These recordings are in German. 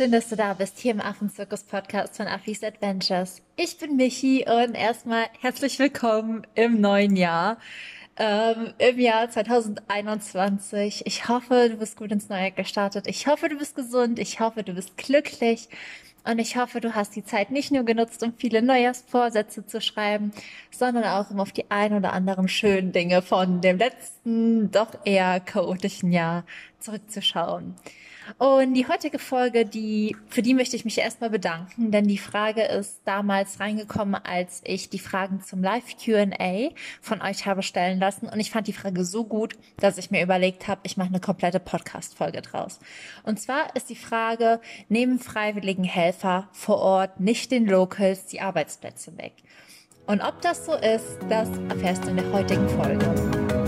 schön, dass du da bist hier im Affenzirkus-Podcast von Affis Adventures. Ich bin Michi und erstmal herzlich willkommen im neuen Jahr, ähm, im Jahr 2021. Ich hoffe, du bist gut ins neue Jahr gestartet. Ich hoffe, du bist gesund. Ich hoffe, du bist glücklich. Und ich hoffe, du hast die Zeit nicht nur genutzt, um viele Neujahrsvorsätze zu schreiben, sondern auch um auf die ein oder anderen schönen Dinge von dem letzten, doch eher chaotischen Jahr zurückzuschauen. Und die heutige Folge, die, für die möchte ich mich erstmal bedanken, denn die Frage ist damals reingekommen, als ich die Fragen zum Live Q&A von euch habe stellen lassen. Und ich fand die Frage so gut, dass ich mir überlegt habe, ich mache eine komplette Podcast-Folge draus. Und zwar ist die Frage, nehmen freiwilligen Helfer vor Ort nicht den Locals die Arbeitsplätze weg? Und ob das so ist, das erfährst du in der heutigen Folge.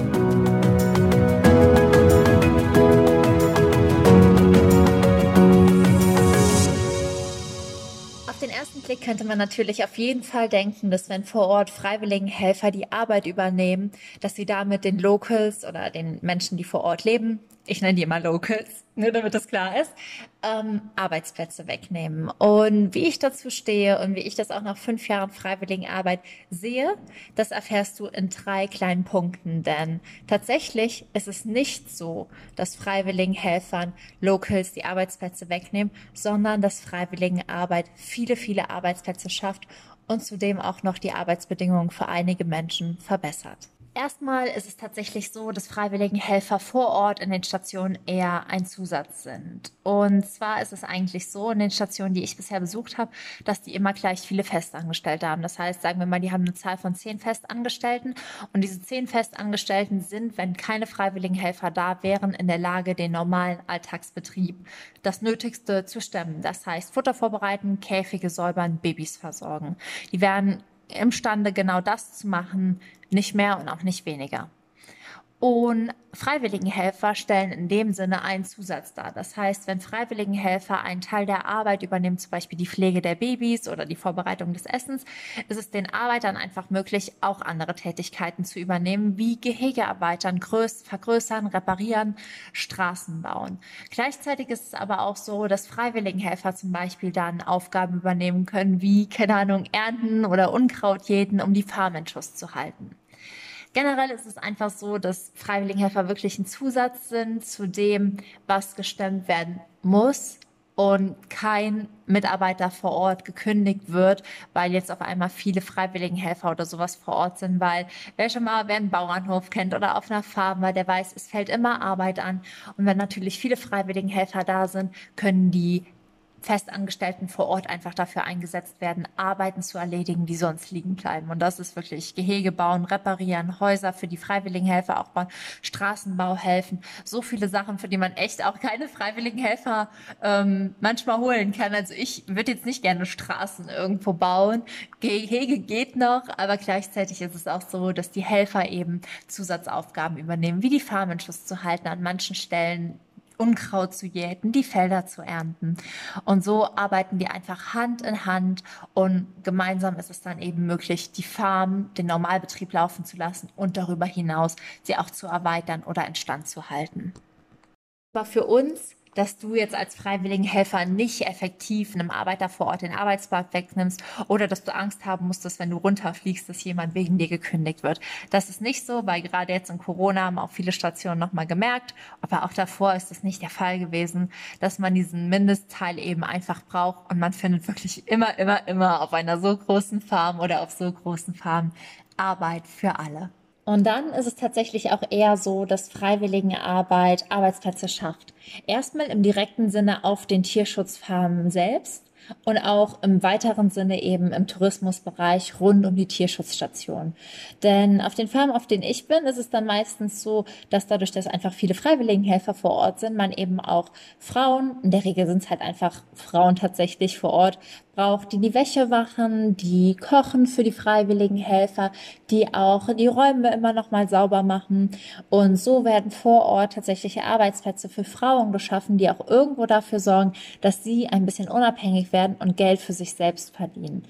Den ersten Blick könnte man natürlich auf jeden Fall denken, dass wenn vor Ort freiwilligen Helfer die Arbeit übernehmen, dass sie damit den Locals oder den Menschen, die vor Ort leben, ich nenne die immer Locals, nur damit das klar ist, ähm, Arbeitsplätze wegnehmen. Und wie ich dazu stehe und wie ich das auch nach fünf Jahren freiwilligen Arbeit sehe, das erfährst du in drei kleinen Punkten. Denn tatsächlich ist es nicht so, dass freiwilligen Helfern Locals die Arbeitsplätze wegnehmen, sondern dass freiwilligen Arbeit viele, viele Arbeitsplätze schafft und zudem auch noch die Arbeitsbedingungen für einige Menschen verbessert. Erstmal ist es tatsächlich so, dass freiwilligen Helfer vor Ort in den Stationen eher ein Zusatz sind. Und zwar ist es eigentlich so in den Stationen, die ich bisher besucht habe, dass die immer gleich viele Festangestellte haben. Das heißt, sagen wir mal, die haben eine Zahl von zehn Festangestellten und diese zehn Festangestellten sind, wenn keine freiwilligen Helfer da wären, in der Lage, den normalen Alltagsbetrieb, das Nötigste zu stemmen. Das heißt, Futter vorbereiten, Käfige säubern, Babys versorgen. Die werden imstande, genau das zu machen, nicht mehr und auch nicht weniger. Und Freiwilligenhelfer stellen in dem Sinne einen Zusatz dar. Das heißt, wenn Freiwilligenhelfer einen Teil der Arbeit übernehmen, zum Beispiel die Pflege der Babys oder die Vorbereitung des Essens, ist es den Arbeitern einfach möglich, auch andere Tätigkeiten zu übernehmen, wie Gehege erweitern, vergrößern, reparieren, Straßen bauen. Gleichzeitig ist es aber auch so, dass Freiwilligenhelfer zum Beispiel dann Aufgaben übernehmen können, wie, keine Ahnung, Ernten oder Unkraut jäten, um die Farm in Schuss zu halten. Generell ist es einfach so, dass Freiwilligenhelfer wirklich ein Zusatz sind zu dem, was gestemmt werden muss und kein Mitarbeiter vor Ort gekündigt wird, weil jetzt auf einmal viele Freiwilligenhelfer oder sowas vor Ort sind, weil wer schon mal wer einen Bauernhof kennt oder auf einer Farm war, der weiß, es fällt immer Arbeit an. Und wenn natürlich viele Freiwilligenhelfer da sind, können die Festangestellten vor Ort einfach dafür eingesetzt werden, Arbeiten zu erledigen, die sonst liegen bleiben. Und das ist wirklich Gehege bauen, reparieren, Häuser für die Freiwilligenhelfer auch bauen, Straßenbau helfen. So viele Sachen, für die man echt auch keine Freiwilligenhelfer ähm, manchmal holen kann. Also ich würde jetzt nicht gerne Straßen irgendwo bauen. Gehege geht noch, aber gleichzeitig ist es auch so, dass die Helfer eben Zusatzaufgaben übernehmen, wie die Farm in Schuss zu halten, an manchen Stellen Unkraut zu jäten, die Felder zu ernten. Und so arbeiten die einfach Hand in Hand und gemeinsam ist es dann eben möglich, die Farm, den Normalbetrieb laufen zu lassen und darüber hinaus sie auch zu erweitern oder instand zu halten. Aber für uns dass du jetzt als freiwilligen Helfer nicht effektiv einem Arbeiter vor Ort den Arbeitsplatz wegnimmst oder dass du Angst haben musst, dass wenn du runterfliegst, dass jemand wegen dir gekündigt wird. Das ist nicht so, weil gerade jetzt in Corona haben auch viele Stationen nochmal gemerkt, aber auch davor ist das nicht der Fall gewesen, dass man diesen Mindestteil eben einfach braucht und man findet wirklich immer, immer, immer auf einer so großen Farm oder auf so großen Farmen Arbeit für alle. Und dann ist es tatsächlich auch eher so, dass Freiwilligenarbeit Arbeitsplätze schafft. Erstmal im direkten Sinne auf den Tierschutzfarmen selbst und auch im weiteren Sinne eben im Tourismusbereich rund um die Tierschutzstation. Denn auf den Farmen, auf denen ich bin, ist es dann meistens so, dass dadurch, dass einfach viele Freiwilligenhelfer vor Ort sind, man eben auch Frauen, in der Regel sind es halt einfach Frauen tatsächlich vor Ort, braucht, die die Wäsche wachen, die kochen für die freiwilligen Helfer, die auch die Räume immer noch mal sauber machen. Und so werden vor Ort tatsächliche Arbeitsplätze für Frauen geschaffen, die auch irgendwo dafür sorgen, dass sie ein bisschen unabhängig werden und Geld für sich selbst verdienen.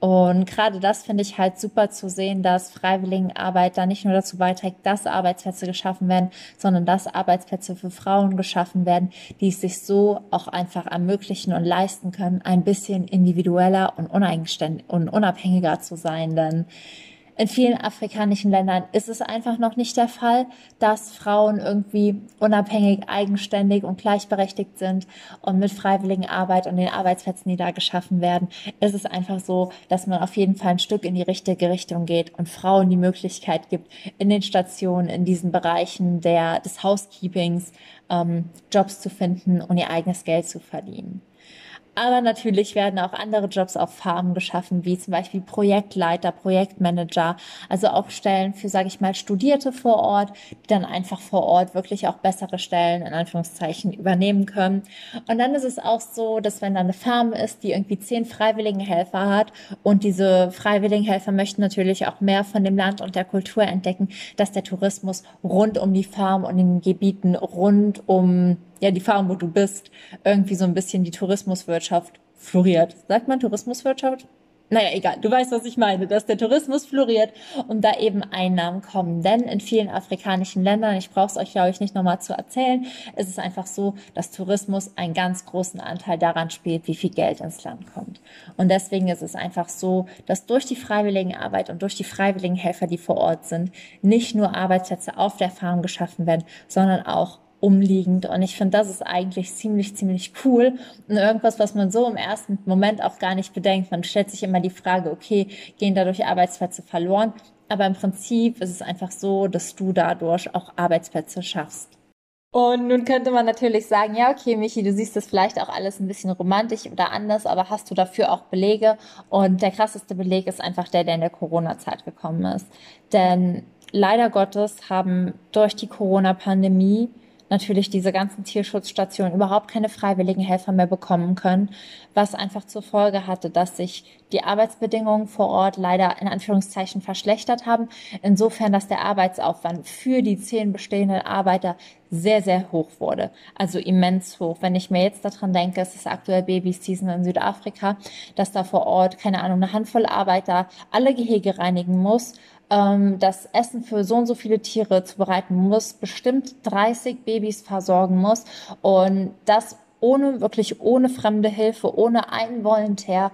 Und gerade das finde ich halt super zu sehen, dass Freiwilligenarbeit da nicht nur dazu beiträgt, dass Arbeitsplätze geschaffen werden, sondern dass Arbeitsplätze für Frauen geschaffen werden, die es sich so auch einfach ermöglichen und leisten können, ein bisschen individueller und unabhängiger zu sein. Denn in vielen afrikanischen Ländern ist es einfach noch nicht der Fall, dass Frauen irgendwie unabhängig, eigenständig und gleichberechtigt sind. Und mit freiwilligen Arbeit und den Arbeitsplätzen, die da geschaffen werden, ist es einfach so, dass man auf jeden Fall ein Stück in die richtige Richtung geht und Frauen die Möglichkeit gibt, in den Stationen, in diesen Bereichen der, des Housekeepings ähm, Jobs zu finden und ihr eigenes Geld zu verdienen. Aber natürlich werden auch andere Jobs auf Farmen geschaffen, wie zum Beispiel Projektleiter, Projektmanager, also auch Stellen für, sage ich mal, Studierte vor Ort, die dann einfach vor Ort wirklich auch bessere Stellen in Anführungszeichen übernehmen können. Und dann ist es auch so, dass wenn da eine Farm ist, die irgendwie zehn freiwilligen Helfer hat und diese freiwilligen Helfer möchten natürlich auch mehr von dem Land und der Kultur entdecken, dass der Tourismus rund um die Farm und in den Gebieten rund um ja, die Farm, wo du bist, irgendwie so ein bisschen die Tourismuswirtschaft floriert. Sagt man Tourismuswirtschaft? Naja, egal, du weißt, was ich meine, dass der Tourismus floriert und da eben Einnahmen kommen. Denn in vielen afrikanischen Ländern, ich brauche es euch, glaube ich, nicht nochmal zu erzählen, ist es einfach so, dass Tourismus einen ganz großen Anteil daran spielt, wie viel Geld ins Land kommt. Und deswegen ist es einfach so, dass durch die freiwilligen Arbeit und durch die freiwilligen Helfer, die vor Ort sind, nicht nur Arbeitsplätze auf der Farm geschaffen werden, sondern auch umliegend. Und ich finde, das ist eigentlich ziemlich, ziemlich cool. Und irgendwas, was man so im ersten Moment auch gar nicht bedenkt. Man stellt sich immer die Frage, okay, gehen dadurch Arbeitsplätze verloren? Aber im Prinzip ist es einfach so, dass du dadurch auch Arbeitsplätze schaffst. Und nun könnte man natürlich sagen, ja, okay, Michi, du siehst das vielleicht auch alles ein bisschen romantisch oder anders, aber hast du dafür auch Belege? Und der krasseste Beleg ist einfach der, der in der Corona-Zeit gekommen ist. Denn leider Gottes haben durch die Corona-Pandemie natürlich diese ganzen Tierschutzstationen überhaupt keine freiwilligen Helfer mehr bekommen können, was einfach zur Folge hatte, dass sich die Arbeitsbedingungen vor Ort leider in Anführungszeichen verschlechtert haben. Insofern, dass der Arbeitsaufwand für die zehn bestehenden Arbeiter sehr, sehr hoch wurde. Also immens hoch. Wenn ich mir jetzt daran denke, es ist aktuell Babyseason in Südafrika, dass da vor Ort, keine Ahnung, eine Handvoll Arbeiter alle Gehege reinigen muss, ähm, das Essen für so und so viele Tiere zubereiten muss, bestimmt 30 Babys versorgen muss und das ohne, wirklich ohne fremde Hilfe, ohne einen Volontär,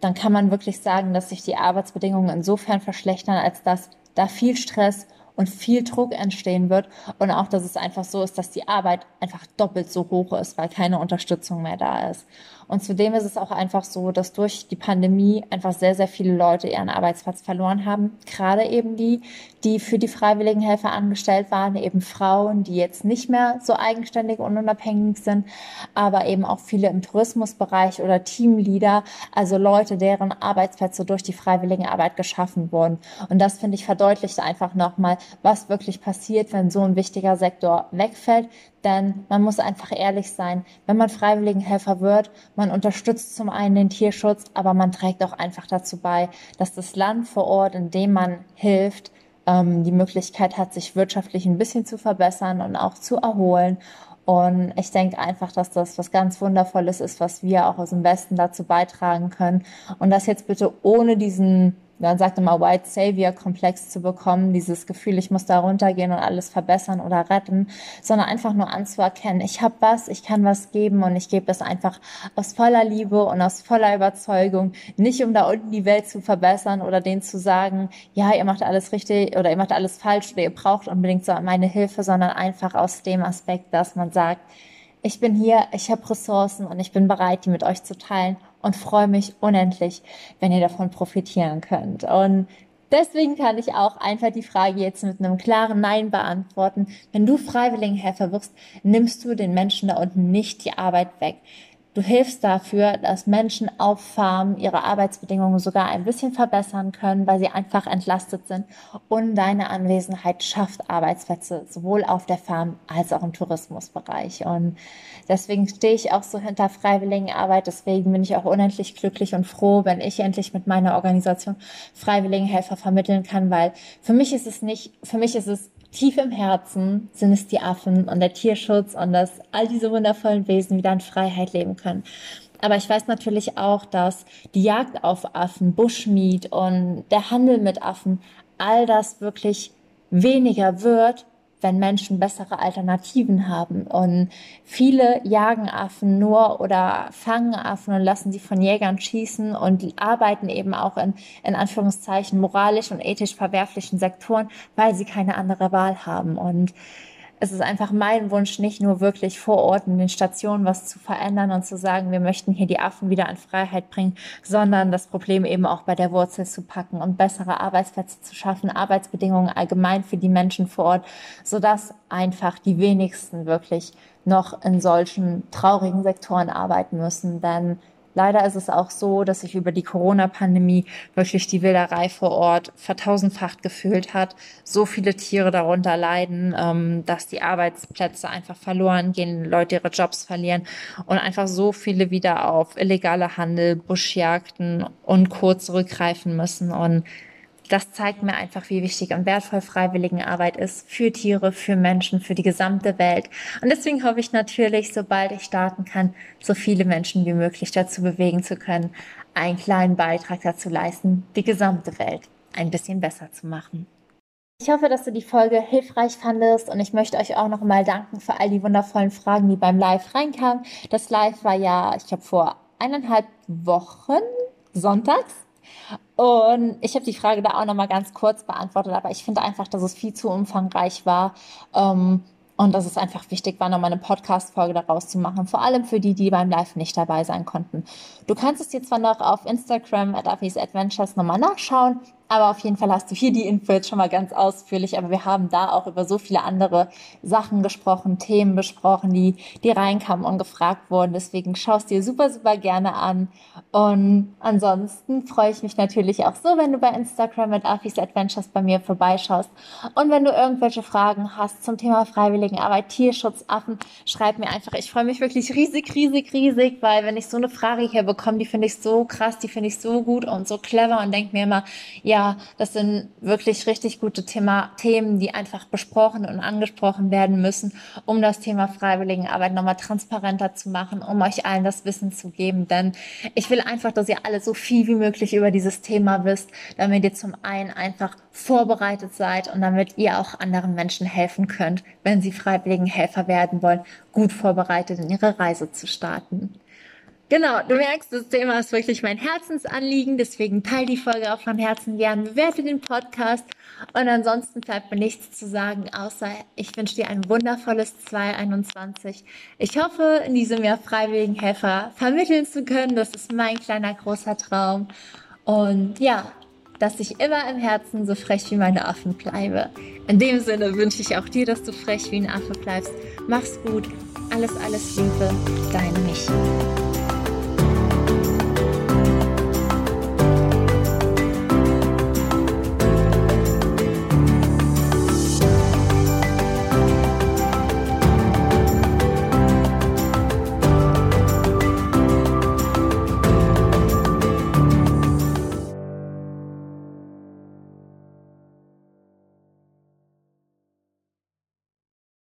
dann kann man wirklich sagen, dass sich die Arbeitsbedingungen insofern verschlechtern, als dass da viel Stress und viel Druck entstehen wird und auch, dass es einfach so ist, dass die Arbeit einfach doppelt so hoch ist, weil keine Unterstützung mehr da ist. Und zudem ist es auch einfach so, dass durch die Pandemie einfach sehr, sehr viele Leute ihren Arbeitsplatz verloren haben. Gerade eben die, die für die freiwilligen Helfer angestellt waren, eben Frauen, die jetzt nicht mehr so eigenständig und unabhängig sind, aber eben auch viele im Tourismusbereich oder Teamleader, also Leute, deren Arbeitsplätze durch die freiwillige Arbeit geschaffen wurden. Und das finde ich verdeutlicht einfach nochmal, was wirklich passiert, wenn so ein wichtiger Sektor wegfällt, denn man muss einfach ehrlich sein, wenn man Freiwilligenhelfer wird, man unterstützt zum einen den Tierschutz, aber man trägt auch einfach dazu bei, dass das Land vor Ort, in dem man hilft, ähm, die Möglichkeit hat, sich wirtschaftlich ein bisschen zu verbessern und auch zu erholen. Und ich denke einfach, dass das was ganz Wundervolles ist, was wir auch aus dem Westen dazu beitragen können. Und das jetzt bitte ohne diesen man sagt immer White Savior Komplex zu bekommen, dieses Gefühl, ich muss da runtergehen und alles verbessern oder retten, sondern einfach nur anzuerkennen, ich habe was, ich kann was geben und ich gebe es einfach aus voller Liebe und aus voller Überzeugung, nicht um da unten die Welt zu verbessern oder denen zu sagen, ja, ihr macht alles richtig oder ihr macht alles falsch oder ihr braucht unbedingt so meine Hilfe, sondern einfach aus dem Aspekt, dass man sagt, ich bin hier, ich habe Ressourcen und ich bin bereit, die mit euch zu teilen und freue mich unendlich, wenn ihr davon profitieren könnt. Und deswegen kann ich auch einfach die Frage jetzt mit einem klaren Nein beantworten. Wenn du Freiwilligenhelfer wirst, nimmst du den Menschen da unten nicht die Arbeit weg. Du hilfst dafür, dass Menschen auf Farmen ihre Arbeitsbedingungen sogar ein bisschen verbessern können, weil sie einfach entlastet sind. Und deine Anwesenheit schafft Arbeitsplätze, sowohl auf der Farm als auch im Tourismusbereich. Und deswegen stehe ich auch so hinter Freiwilligenarbeit. Deswegen bin ich auch unendlich glücklich und froh, wenn ich endlich mit meiner Organisation Freiwilligenhelfer vermitteln kann, weil für mich ist es nicht, für mich ist es tief im Herzen sind es die Affen und der Tierschutz und dass all diese wundervollen Wesen wieder in Freiheit leben können. Aber ich weiß natürlich auch, dass die Jagd auf Affen, Bushmeat und der Handel mit Affen, all das wirklich weniger wird, wenn Menschen bessere Alternativen haben. Und viele jagen Affen nur oder fangen Affen und lassen sie von Jägern schießen und arbeiten eben auch in, in Anführungszeichen moralisch und ethisch verwerflichen Sektoren, weil sie keine andere Wahl haben. Und es ist einfach mein Wunsch, nicht nur wirklich vor Ort in den Stationen was zu verändern und zu sagen, wir möchten hier die Affen wieder in Freiheit bringen, sondern das Problem eben auch bei der Wurzel zu packen und bessere Arbeitsplätze zu schaffen, Arbeitsbedingungen allgemein für die Menschen vor Ort, sodass einfach die wenigsten wirklich noch in solchen traurigen Sektoren arbeiten müssen. Denn Leider ist es auch so, dass sich über die Corona-Pandemie wirklich die Wilderei vor Ort vertausendfacht gefühlt hat. So viele Tiere darunter leiden, ähm, dass die Arbeitsplätze einfach verloren gehen, Leute ihre Jobs verlieren und einfach so viele wieder auf illegale Handel, Buschjagden und Co. zurückgreifen müssen. Und das zeigt mir einfach, wie wichtig und wertvoll Freiwilligenarbeit ist für Tiere, für Menschen, für die gesamte Welt. Und deswegen hoffe ich natürlich, sobald ich starten kann, so viele Menschen wie möglich dazu bewegen zu können, einen kleinen Beitrag dazu leisten, die gesamte Welt ein bisschen besser zu machen. Ich hoffe, dass du die Folge hilfreich fandest und ich möchte euch auch noch mal danken für all die wundervollen Fragen, die beim Live reinkamen. Das Live war ja, ich glaube, vor eineinhalb Wochen sonntags und ich habe die Frage da auch nochmal ganz kurz beantwortet, aber ich finde einfach, dass es viel zu umfangreich war. Ähm, und dass es einfach wichtig war, nochmal eine Podcast-Folge daraus zu machen. Vor allem für die, die beim Live nicht dabei sein konnten. Du kannst es dir zwar noch auf Instagram at Adventures nochmal nachschauen, aber auf jeden Fall hast du hier die Info jetzt schon mal ganz ausführlich. Aber wir haben da auch über so viele andere Sachen gesprochen, Themen besprochen, die, die reinkamen und gefragt wurden. Deswegen schaust dir super, super gerne an. Und ansonsten freue ich mich natürlich auch so, wenn du bei Instagram mit Afis Adventures bei mir vorbeischaust. Und wenn du irgendwelche Fragen hast zum Thema Freiwilligenarbeit, Tierschutz, Affen, schreib mir einfach. Ich freue mich wirklich riesig, riesig, riesig, weil wenn ich so eine Frage hier bekomme, die finde ich so krass, die finde ich so gut und so clever und denke mir immer, ja, das sind wirklich richtig gute Thema, Themen, die einfach besprochen und angesprochen werden müssen, um das Thema Freiwilligenarbeit nochmal transparenter zu machen, um euch allen das Wissen zu geben. Denn ich will einfach, dass ihr alle so viel wie möglich über dieses Thema wisst, damit ihr zum einen einfach vorbereitet seid und damit ihr auch anderen Menschen helfen könnt, wenn sie Freiwilligenhelfer werden wollen, gut vorbereitet in ihre Reise zu starten. Genau, du merkst, das Thema ist wirklich mein Herzensanliegen, deswegen teile die Folge auch von Herzen gern, bewerte den Podcast und ansonsten bleibt mir nichts zu sagen, außer ich wünsche dir ein wundervolles 2021. Ich hoffe, in diesem Jahr Freiwilligenhelfer vermitteln zu können, das ist mein kleiner großer Traum und ja, dass ich immer im Herzen so frech wie meine Affen bleibe. In dem Sinne wünsche ich auch dir, dass du frech wie ein Affe bleibst. Mach's gut, alles, alles Liebe, deine Michi.